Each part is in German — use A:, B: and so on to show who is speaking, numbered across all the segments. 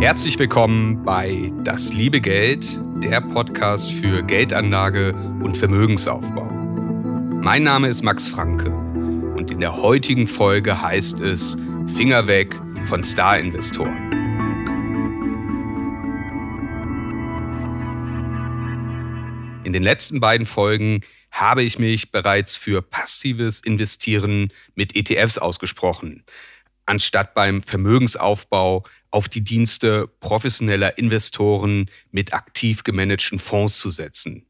A: Herzlich willkommen bei Das liebe Geld, der Podcast für Geldanlage und Vermögensaufbau. Mein Name ist Max Franke und in der heutigen Folge heißt es Finger weg von Star-Investoren. In den letzten beiden Folgen habe ich mich bereits für passives Investieren mit ETFs ausgesprochen, anstatt beim Vermögensaufbau auf die Dienste professioneller Investoren mit aktiv gemanagten Fonds zu setzen.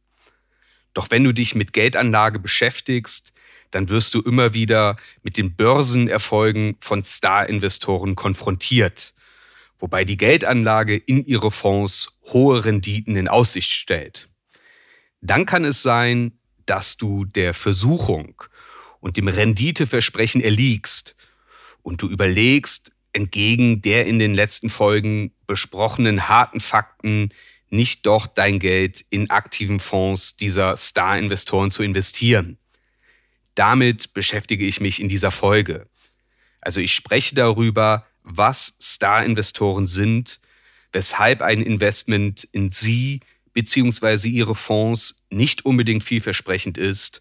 A: Doch wenn du dich mit Geldanlage beschäftigst, dann wirst du immer wieder mit den Börsenerfolgen von Star-Investoren konfrontiert, wobei die Geldanlage in ihre Fonds hohe Renditen in Aussicht stellt. Dann kann es sein, dass du der Versuchung und dem Renditeversprechen erliegst und du überlegst, entgegen der in den letzten Folgen besprochenen harten Fakten nicht doch dein Geld in aktiven Fonds dieser Star-Investoren zu investieren. Damit beschäftige ich mich in dieser Folge. Also ich spreche darüber, was Star-Investoren sind, weshalb ein Investment in sie bzw. ihre Fonds nicht unbedingt vielversprechend ist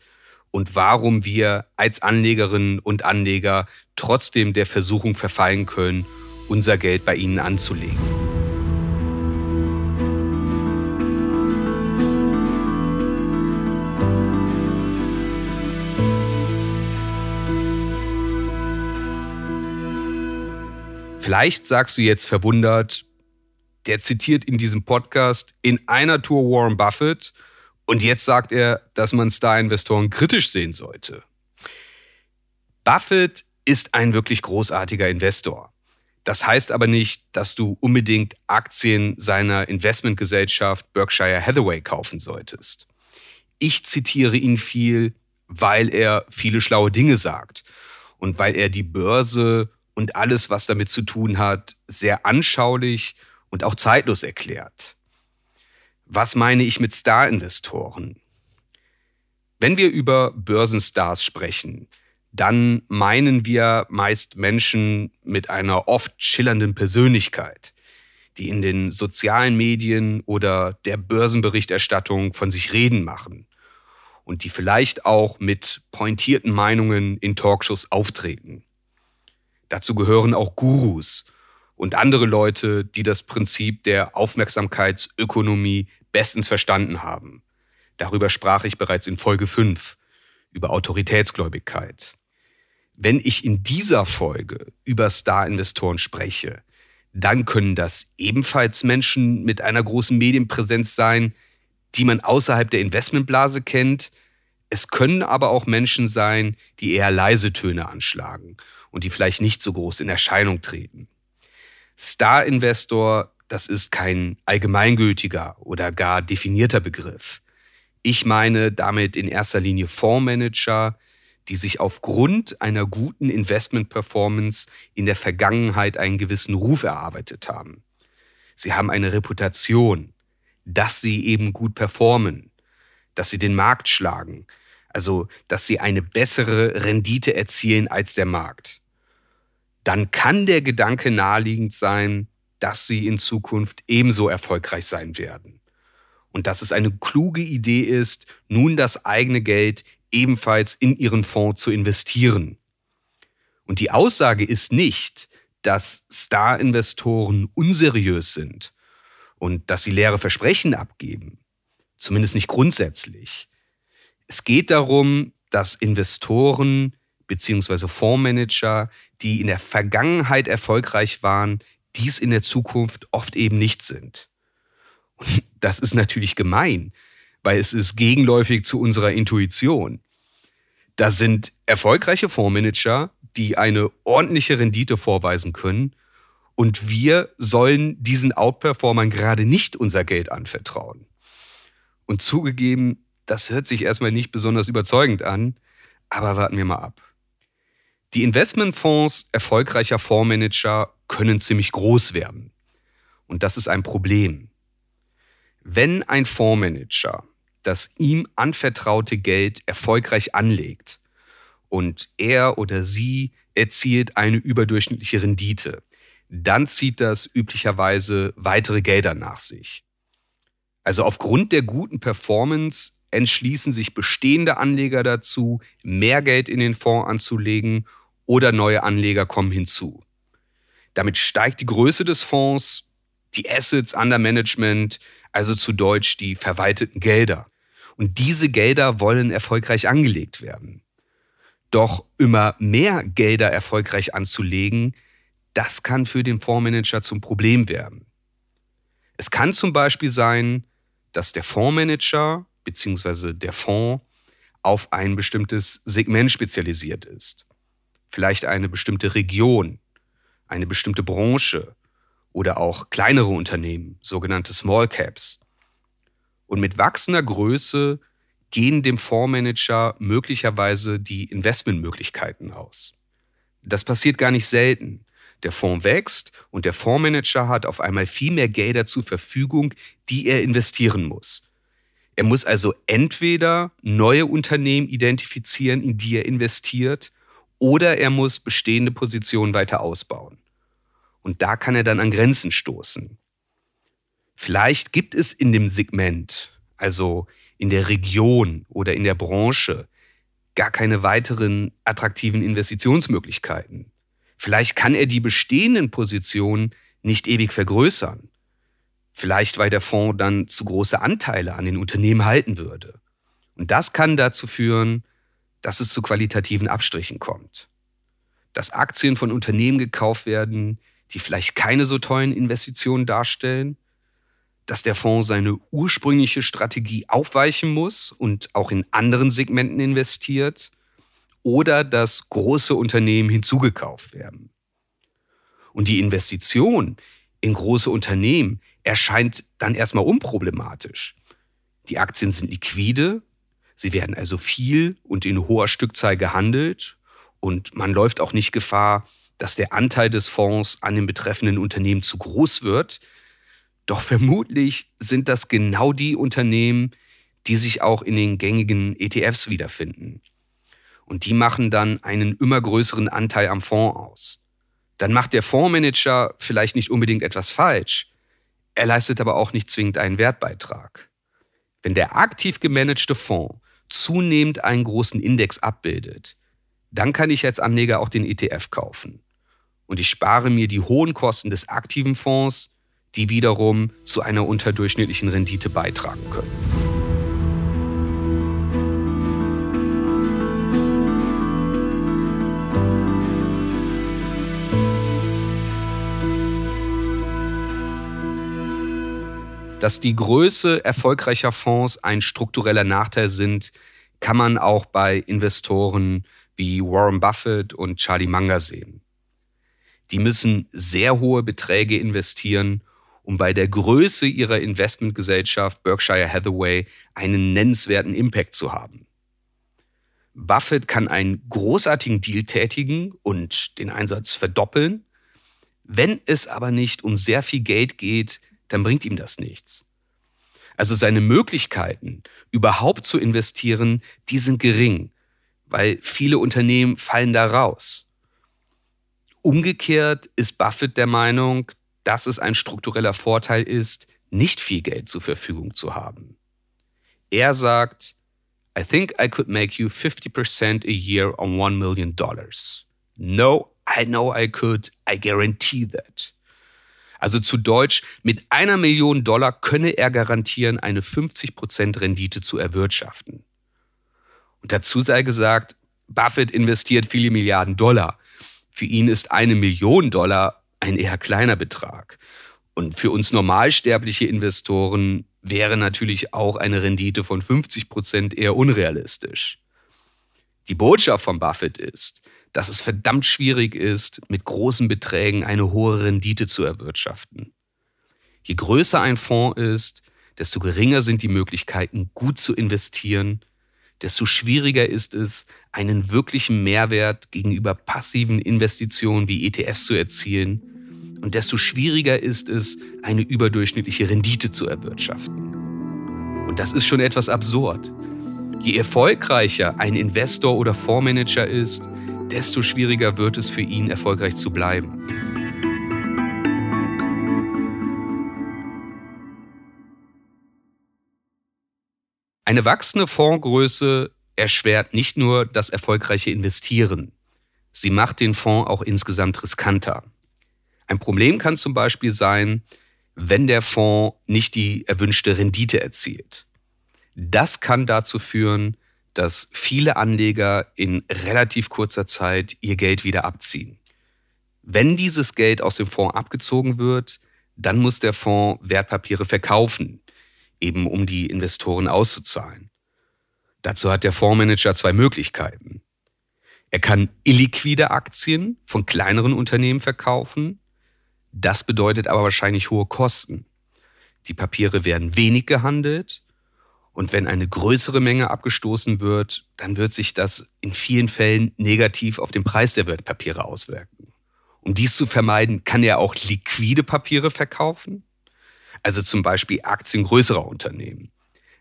A: und warum wir als Anlegerinnen und Anleger trotzdem der Versuchung verfallen können, unser Geld bei ihnen anzulegen. Vielleicht sagst du jetzt verwundert, der zitiert in diesem Podcast in einer Tour Warren Buffett und jetzt sagt er, dass man Star-Investoren kritisch sehen sollte. Buffett ist ein wirklich großartiger Investor. Das heißt aber nicht, dass du unbedingt Aktien seiner Investmentgesellschaft Berkshire Hathaway kaufen solltest. Ich zitiere ihn viel, weil er viele schlaue Dinge sagt und weil er die Börse und alles, was damit zu tun hat, sehr anschaulich und auch zeitlos erklärt. Was meine ich mit Star-Investoren? Wenn wir über Börsenstars sprechen, dann meinen wir meist Menschen mit einer oft schillernden Persönlichkeit, die in den sozialen Medien oder der Börsenberichterstattung von sich reden machen und die vielleicht auch mit pointierten Meinungen in Talkshows auftreten. Dazu gehören auch Gurus und andere Leute, die das Prinzip der Aufmerksamkeitsökonomie bestens verstanden haben. Darüber sprach ich bereits in Folge 5 über Autoritätsgläubigkeit. Wenn ich in dieser Folge über Star-Investoren spreche, dann können das ebenfalls Menschen mit einer großen Medienpräsenz sein, die man außerhalb der Investmentblase kennt. Es können aber auch Menschen sein, die eher leise Töne anschlagen und die vielleicht nicht so groß in Erscheinung treten. Star-Investor das ist kein allgemeingültiger oder gar definierter Begriff. Ich meine damit in erster Linie Fondsmanager, die sich aufgrund einer guten Investment-Performance in der Vergangenheit einen gewissen Ruf erarbeitet haben. Sie haben eine Reputation, dass sie eben gut performen, dass sie den Markt schlagen, also dass sie eine bessere Rendite erzielen als der Markt. Dann kann der Gedanke naheliegend sein, dass sie in Zukunft ebenso erfolgreich sein werden. Und dass es eine kluge Idee ist, nun das eigene Geld ebenfalls in ihren Fonds zu investieren. Und die Aussage ist nicht, dass Star-Investoren unseriös sind und dass sie leere Versprechen abgeben. Zumindest nicht grundsätzlich. Es geht darum, dass Investoren bzw. Fondsmanager, die in der Vergangenheit erfolgreich waren, dies in der Zukunft oft eben nicht sind. Und das ist natürlich gemein, weil es ist gegenläufig zu unserer Intuition. Da sind erfolgreiche Fondsmanager, die eine ordentliche Rendite vorweisen können. Und wir sollen diesen Outperformern gerade nicht unser Geld anvertrauen. Und zugegeben, das hört sich erstmal nicht besonders überzeugend an, aber warten wir mal ab. Die Investmentfonds erfolgreicher Fondsmanager können ziemlich groß werden. Und das ist ein Problem. Wenn ein Fondsmanager das ihm anvertraute Geld erfolgreich anlegt und er oder sie erzielt eine überdurchschnittliche Rendite, dann zieht das üblicherweise weitere Gelder nach sich. Also aufgrund der guten Performance entschließen sich bestehende Anleger dazu, mehr Geld in den Fonds anzulegen oder neue Anleger kommen hinzu. Damit steigt die Größe des Fonds, die Assets under Management, also zu Deutsch die verwalteten Gelder. Und diese Gelder wollen erfolgreich angelegt werden. Doch immer mehr Gelder erfolgreich anzulegen, das kann für den Fondsmanager zum Problem werden. Es kann zum Beispiel sein, dass der Fondsmanager bzw. der Fonds auf ein bestimmtes Segment spezialisiert ist vielleicht eine bestimmte Region, eine bestimmte Branche oder auch kleinere Unternehmen, sogenannte Small Caps. Und mit wachsender Größe gehen dem Fondsmanager möglicherweise die Investmentmöglichkeiten aus. Das passiert gar nicht selten. Der Fonds wächst und der Fondsmanager hat auf einmal viel mehr Gelder zur Verfügung, die er investieren muss. Er muss also entweder neue Unternehmen identifizieren, in die er investiert, oder er muss bestehende Positionen weiter ausbauen. Und da kann er dann an Grenzen stoßen. Vielleicht gibt es in dem Segment, also in der Region oder in der Branche, gar keine weiteren attraktiven Investitionsmöglichkeiten. Vielleicht kann er die bestehenden Positionen nicht ewig vergrößern. Vielleicht, weil der Fonds dann zu große Anteile an den Unternehmen halten würde. Und das kann dazu führen, dass es zu qualitativen Abstrichen kommt. Dass Aktien von Unternehmen gekauft werden, die vielleicht keine so tollen Investitionen darstellen, dass der Fonds seine ursprüngliche Strategie aufweichen muss und auch in anderen Segmenten investiert oder dass große Unternehmen hinzugekauft werden. Und die Investition in große Unternehmen erscheint dann erstmal unproblematisch. Die Aktien sind liquide Sie werden also viel und in hoher Stückzahl gehandelt und man läuft auch nicht Gefahr, dass der Anteil des Fonds an den betreffenden Unternehmen zu groß wird. Doch vermutlich sind das genau die Unternehmen, die sich auch in den gängigen ETFs wiederfinden. Und die machen dann einen immer größeren Anteil am Fonds aus. Dann macht der Fondsmanager vielleicht nicht unbedingt etwas falsch, er leistet aber auch nicht zwingend einen Wertbeitrag. Wenn der aktiv gemanagte Fonds zunehmend einen großen Index abbildet, dann kann ich als Anleger auch den ETF kaufen. Und ich spare mir die hohen Kosten des aktiven Fonds, die wiederum zu einer unterdurchschnittlichen Rendite beitragen können. Dass die Größe erfolgreicher Fonds ein struktureller Nachteil sind, kann man auch bei Investoren wie Warren Buffett und Charlie Munger sehen. Die müssen sehr hohe Beträge investieren, um bei der Größe ihrer Investmentgesellschaft Berkshire Hathaway einen nennenswerten Impact zu haben. Buffett kann einen großartigen Deal tätigen und den Einsatz verdoppeln. Wenn es aber nicht um sehr viel Geld geht, dann bringt ihm das nichts. Also seine Möglichkeiten, überhaupt zu investieren, die sind gering, weil viele Unternehmen fallen da raus. Umgekehrt ist Buffett der Meinung, dass es ein struktureller Vorteil ist, nicht viel Geld zur Verfügung zu haben. Er sagt, I think I could make you 50% a year on $1 million. No, I know I could. I guarantee that. Also zu Deutsch, mit einer Million Dollar könne er garantieren, eine 50% Rendite zu erwirtschaften. Und dazu sei gesagt, Buffett investiert viele Milliarden Dollar. Für ihn ist eine Million Dollar ein eher kleiner Betrag. Und für uns normalsterbliche Investoren wäre natürlich auch eine Rendite von 50% eher unrealistisch. Die Botschaft von Buffett ist, dass es verdammt schwierig ist, mit großen Beträgen eine hohe Rendite zu erwirtschaften. Je größer ein Fonds ist, desto geringer sind die Möglichkeiten, gut zu investieren, desto schwieriger ist es, einen wirklichen Mehrwert gegenüber passiven Investitionen wie ETFs zu erzielen und desto schwieriger ist es, eine überdurchschnittliche Rendite zu erwirtschaften. Und das ist schon etwas absurd. Je erfolgreicher ein Investor oder Fondsmanager ist, desto schwieriger wird es für ihn, erfolgreich zu bleiben. Eine wachsende Fondsgröße erschwert nicht nur das erfolgreiche Investieren, sie macht den Fonds auch insgesamt riskanter. Ein Problem kann zum Beispiel sein, wenn der Fonds nicht die erwünschte Rendite erzielt. Das kann dazu führen, dass viele Anleger in relativ kurzer Zeit ihr Geld wieder abziehen. Wenn dieses Geld aus dem Fonds abgezogen wird, dann muss der Fonds Wertpapiere verkaufen, eben um die Investoren auszuzahlen. Dazu hat der Fondsmanager zwei Möglichkeiten. Er kann illiquide Aktien von kleineren Unternehmen verkaufen. Das bedeutet aber wahrscheinlich hohe Kosten. Die Papiere werden wenig gehandelt und wenn eine größere Menge abgestoßen wird, dann wird sich das in vielen Fällen negativ auf den Preis der Wertpapiere auswirken. Um dies zu vermeiden, kann er auch liquide Papiere verkaufen also zum Beispiel Aktien größerer Unternehmen.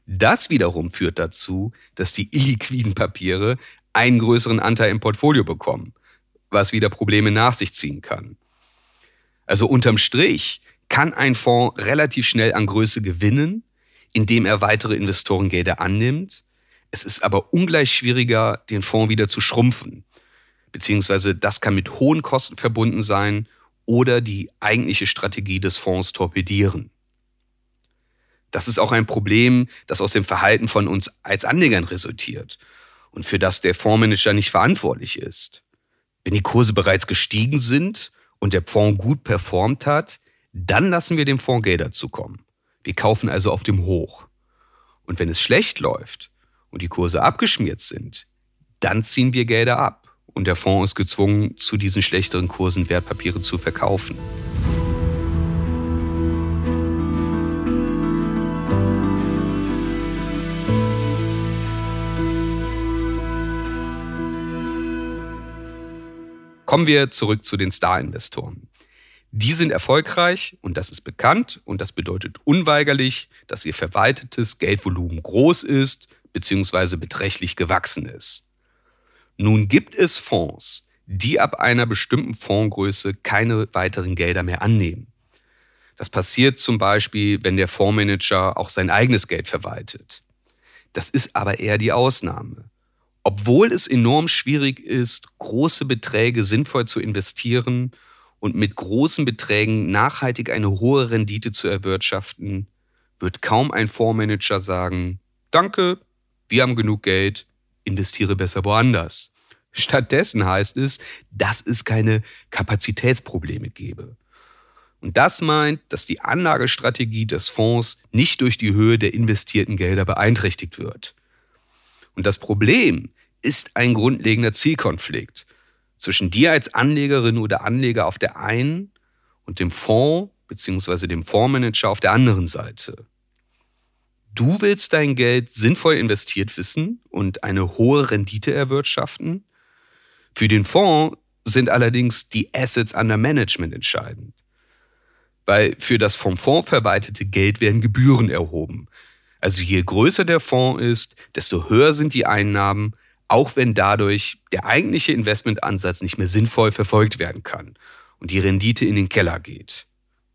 A: Das wiederum führt dazu, dass die illiquiden Papiere einen größeren Anteil im Portfolio bekommen, was wieder Probleme nach sich ziehen kann. Also unterm Strich kann ein Fonds relativ schnell an Größe gewinnen, indem er weitere Investorengelder annimmt. Es ist aber ungleich schwieriger, den Fonds wieder zu schrumpfen. Beziehungsweise das kann mit hohen Kosten verbunden sein oder die eigentliche Strategie des Fonds torpedieren. Das ist auch ein Problem, das aus dem Verhalten von uns als Anlegern resultiert und für das der Fondsmanager nicht verantwortlich ist. Wenn die Kurse bereits gestiegen sind und der Fonds gut performt hat, dann lassen wir dem Fonds Gelder zukommen. Wir kaufen also auf dem Hoch. Und wenn es schlecht läuft und die Kurse abgeschmiert sind, dann ziehen wir Gelder ab und der Fonds ist gezwungen, zu diesen schlechteren Kursen Wertpapiere zu verkaufen. Kommen wir zurück zu den Star-Investoren. Die sind erfolgreich und das ist bekannt und das bedeutet unweigerlich, dass ihr verwaltetes Geldvolumen groß ist bzw. beträchtlich gewachsen ist. Nun gibt es Fonds, die ab einer bestimmten Fondsgröße keine weiteren Gelder mehr annehmen. Das passiert zum Beispiel, wenn der Fondsmanager auch sein eigenes Geld verwaltet. Das ist aber eher die Ausnahme. Obwohl es enorm schwierig ist, große Beträge sinnvoll zu investieren und mit großen Beträgen nachhaltig eine hohe Rendite zu erwirtschaften, wird kaum ein Fondsmanager sagen, danke, wir haben genug Geld, investiere besser woanders. Stattdessen heißt es, dass es keine Kapazitätsprobleme gebe. Und das meint, dass die Anlagestrategie des Fonds nicht durch die Höhe der investierten Gelder beeinträchtigt wird. Und das Problem ist ein grundlegender Zielkonflikt zwischen dir als Anlegerin oder Anleger auf der einen und dem Fonds bzw. dem Fondsmanager auf der anderen Seite. Du willst dein Geld sinnvoll investiert wissen und eine hohe Rendite erwirtschaften. Für den Fonds sind allerdings die Assets under Management entscheidend. Weil für das vom Fonds verwaltete Geld werden Gebühren erhoben. Also je größer der Fonds ist, desto höher sind die Einnahmen, auch wenn dadurch der eigentliche Investmentansatz nicht mehr sinnvoll verfolgt werden kann und die Rendite in den Keller geht.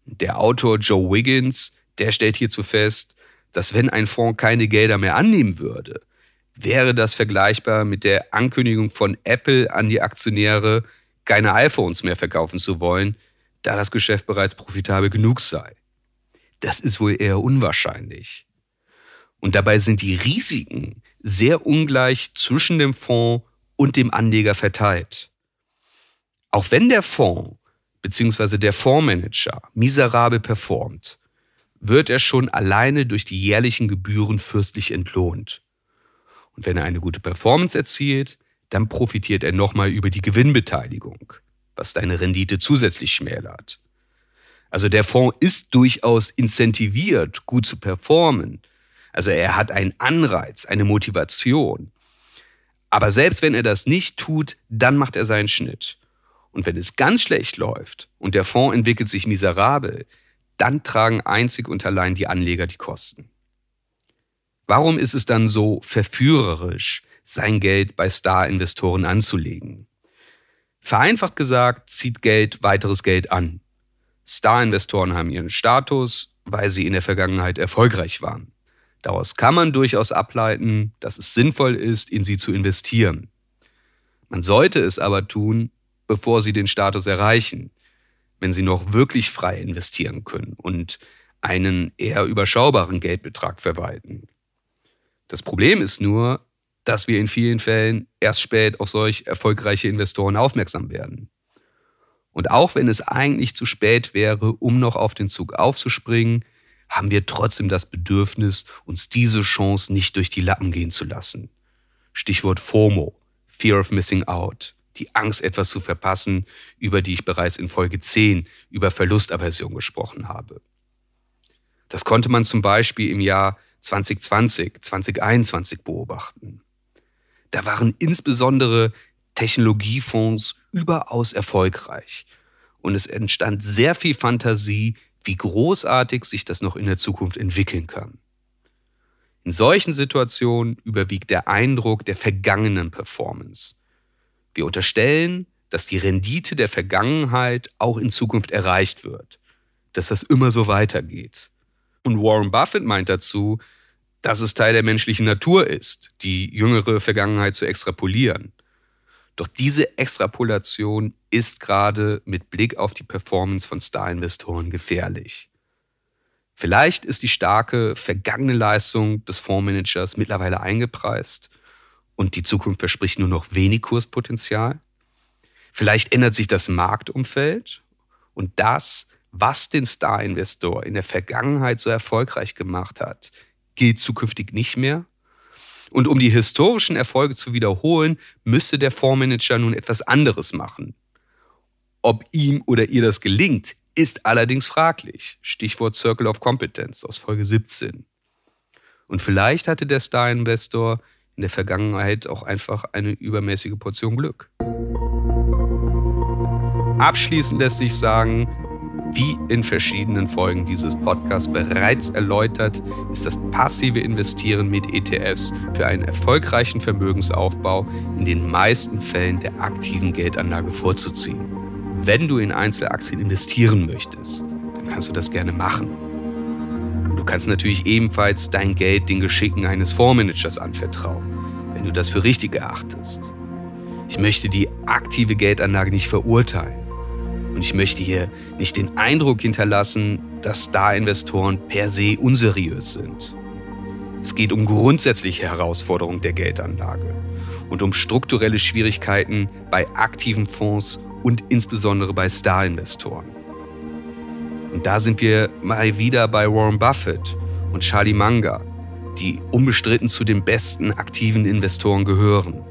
A: Der Autor Joe Wiggins, der stellt hierzu fest, dass wenn ein Fonds keine Gelder mehr annehmen würde, wäre das vergleichbar mit der Ankündigung von Apple an die Aktionäre, keine iPhones mehr verkaufen zu wollen, da das Geschäft bereits profitabel genug sei. Das ist wohl eher unwahrscheinlich. Und dabei sind die Risiken sehr ungleich zwischen dem Fonds und dem Anleger verteilt. Auch wenn der Fonds bzw. der Fondsmanager miserabel performt, wird er schon alleine durch die jährlichen Gebühren fürstlich entlohnt. Und wenn er eine gute Performance erzielt, dann profitiert er nochmal über die Gewinnbeteiligung, was deine Rendite zusätzlich schmälert. Also der Fonds ist durchaus incentiviert, gut zu performen. Also er hat einen Anreiz, eine Motivation. Aber selbst wenn er das nicht tut, dann macht er seinen Schnitt. Und wenn es ganz schlecht läuft und der Fonds entwickelt sich miserabel, dann tragen einzig und allein die Anleger die Kosten. Warum ist es dann so verführerisch, sein Geld bei Star-Investoren anzulegen? Vereinfacht gesagt, zieht Geld weiteres Geld an. Star-Investoren haben ihren Status, weil sie in der Vergangenheit erfolgreich waren. Daraus kann man durchaus ableiten, dass es sinnvoll ist, in sie zu investieren. Man sollte es aber tun, bevor sie den Status erreichen, wenn sie noch wirklich frei investieren können und einen eher überschaubaren Geldbetrag verwalten. Das Problem ist nur, dass wir in vielen Fällen erst spät auf solch erfolgreiche Investoren aufmerksam werden. Und auch wenn es eigentlich zu spät wäre, um noch auf den Zug aufzuspringen, haben wir trotzdem das Bedürfnis, uns diese Chance nicht durch die Lappen gehen zu lassen. Stichwort FOMO, Fear of Missing Out, die Angst, etwas zu verpassen, über die ich bereits in Folge 10 über Verlustaversion gesprochen habe. Das konnte man zum Beispiel im Jahr 2020, 2021 beobachten. Da waren insbesondere Technologiefonds überaus erfolgreich und es entstand sehr viel Fantasie, wie großartig sich das noch in der Zukunft entwickeln kann. In solchen Situationen überwiegt der Eindruck der vergangenen Performance. Wir unterstellen, dass die Rendite der Vergangenheit auch in Zukunft erreicht wird, dass das immer so weitergeht. Und Warren Buffett meint dazu, dass es Teil der menschlichen Natur ist, die jüngere Vergangenheit zu extrapolieren. Doch diese Extrapolation ist gerade mit Blick auf die Performance von Star-Investoren gefährlich. Vielleicht ist die starke vergangene Leistung des Fondsmanagers mittlerweile eingepreist und die Zukunft verspricht nur noch wenig Kurspotenzial. Vielleicht ändert sich das Marktumfeld und das, was den Star-Investor in der Vergangenheit so erfolgreich gemacht hat, gilt zukünftig nicht mehr. Und um die historischen Erfolge zu wiederholen, müsste der Fondsmanager nun etwas anderes machen. Ob ihm oder ihr das gelingt, ist allerdings fraglich. Stichwort Circle of Competence aus Folge 17. Und vielleicht hatte der Star-Investor in der Vergangenheit auch einfach eine übermäßige Portion Glück. Abschließend lässt sich sagen, wie in verschiedenen Folgen dieses Podcasts bereits erläutert, ist das passive Investieren mit ETFs für einen erfolgreichen Vermögensaufbau in den meisten Fällen der aktiven Geldanlage vorzuziehen. Wenn du in Einzelaktien investieren möchtest, dann kannst du das gerne machen. Du kannst natürlich ebenfalls dein Geld den Geschicken eines Fondsmanagers anvertrauen, wenn du das für richtig erachtest. Ich möchte die aktive Geldanlage nicht verurteilen. Und ich möchte hier nicht den Eindruck hinterlassen, dass Star-Investoren per se unseriös sind. Es geht um grundsätzliche Herausforderungen der Geldanlage und um strukturelle Schwierigkeiten bei aktiven Fonds und insbesondere bei Star-Investoren. Und da sind wir mal wieder bei Warren Buffett und Charlie Munger, die unbestritten zu den besten aktiven Investoren gehören.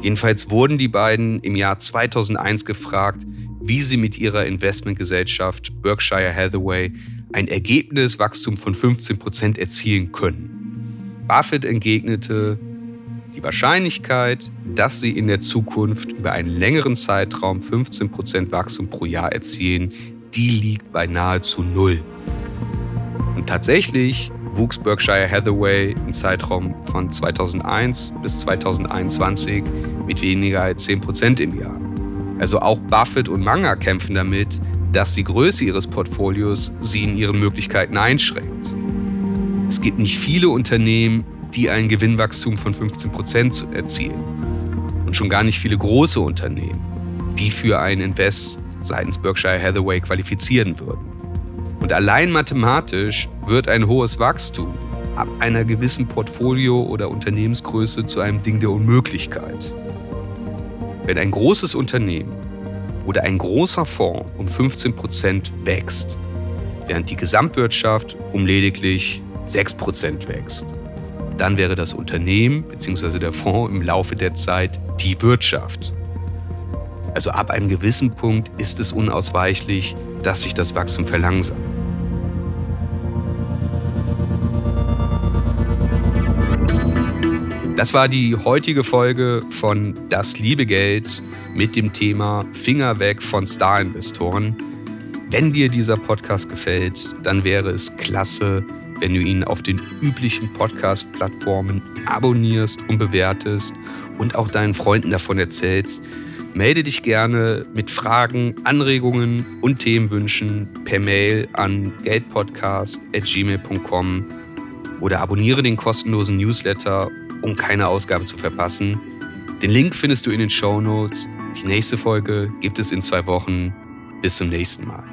A: Jedenfalls wurden die beiden im Jahr 2001 gefragt, wie sie mit ihrer Investmentgesellschaft Berkshire Hathaway ein Ergebniswachstum von 15 Prozent erzielen können. Buffett entgegnete, die Wahrscheinlichkeit, dass sie in der Zukunft über einen längeren Zeitraum 15 Prozent Wachstum pro Jahr erzielen, die liegt bei nahezu null. Und tatsächlich wuchs Berkshire Hathaway im Zeitraum von 2001 bis 2021 mit weniger als 10 Prozent im Jahr. Also auch Buffett und Manga kämpfen damit, dass die Größe ihres Portfolios sie in ihren Möglichkeiten einschränkt. Es gibt nicht viele Unternehmen, die ein Gewinnwachstum von 15 Prozent erzielen. Und schon gar nicht viele große Unternehmen, die für einen Invest seitens Berkshire Hathaway qualifizieren würden. Und allein mathematisch wird ein hohes Wachstum ab einer gewissen Portfolio- oder Unternehmensgröße zu einem Ding der Unmöglichkeit. Wenn ein großes Unternehmen oder ein großer Fonds um 15 Prozent wächst, während die Gesamtwirtschaft um lediglich 6 Prozent wächst, dann wäre das Unternehmen bzw. der Fonds im Laufe der Zeit die Wirtschaft. Also ab einem gewissen Punkt ist es unausweichlich, dass sich das Wachstum verlangsamt. Das war die heutige Folge von Das liebe Geld mit dem Thema Finger weg von Star-Investoren. Wenn dir dieser Podcast gefällt, dann wäre es klasse, wenn du ihn auf den üblichen Podcast-Plattformen abonnierst und bewertest und auch deinen Freunden davon erzählst. Melde dich gerne mit Fragen, Anregungen und Themenwünschen per Mail an geldpodcast.gmail.com oder abonniere den kostenlosen Newsletter, um keine Ausgabe zu verpassen. Den Link findest du in den Show Notes. Die nächste Folge gibt es in zwei Wochen. Bis zum nächsten Mal.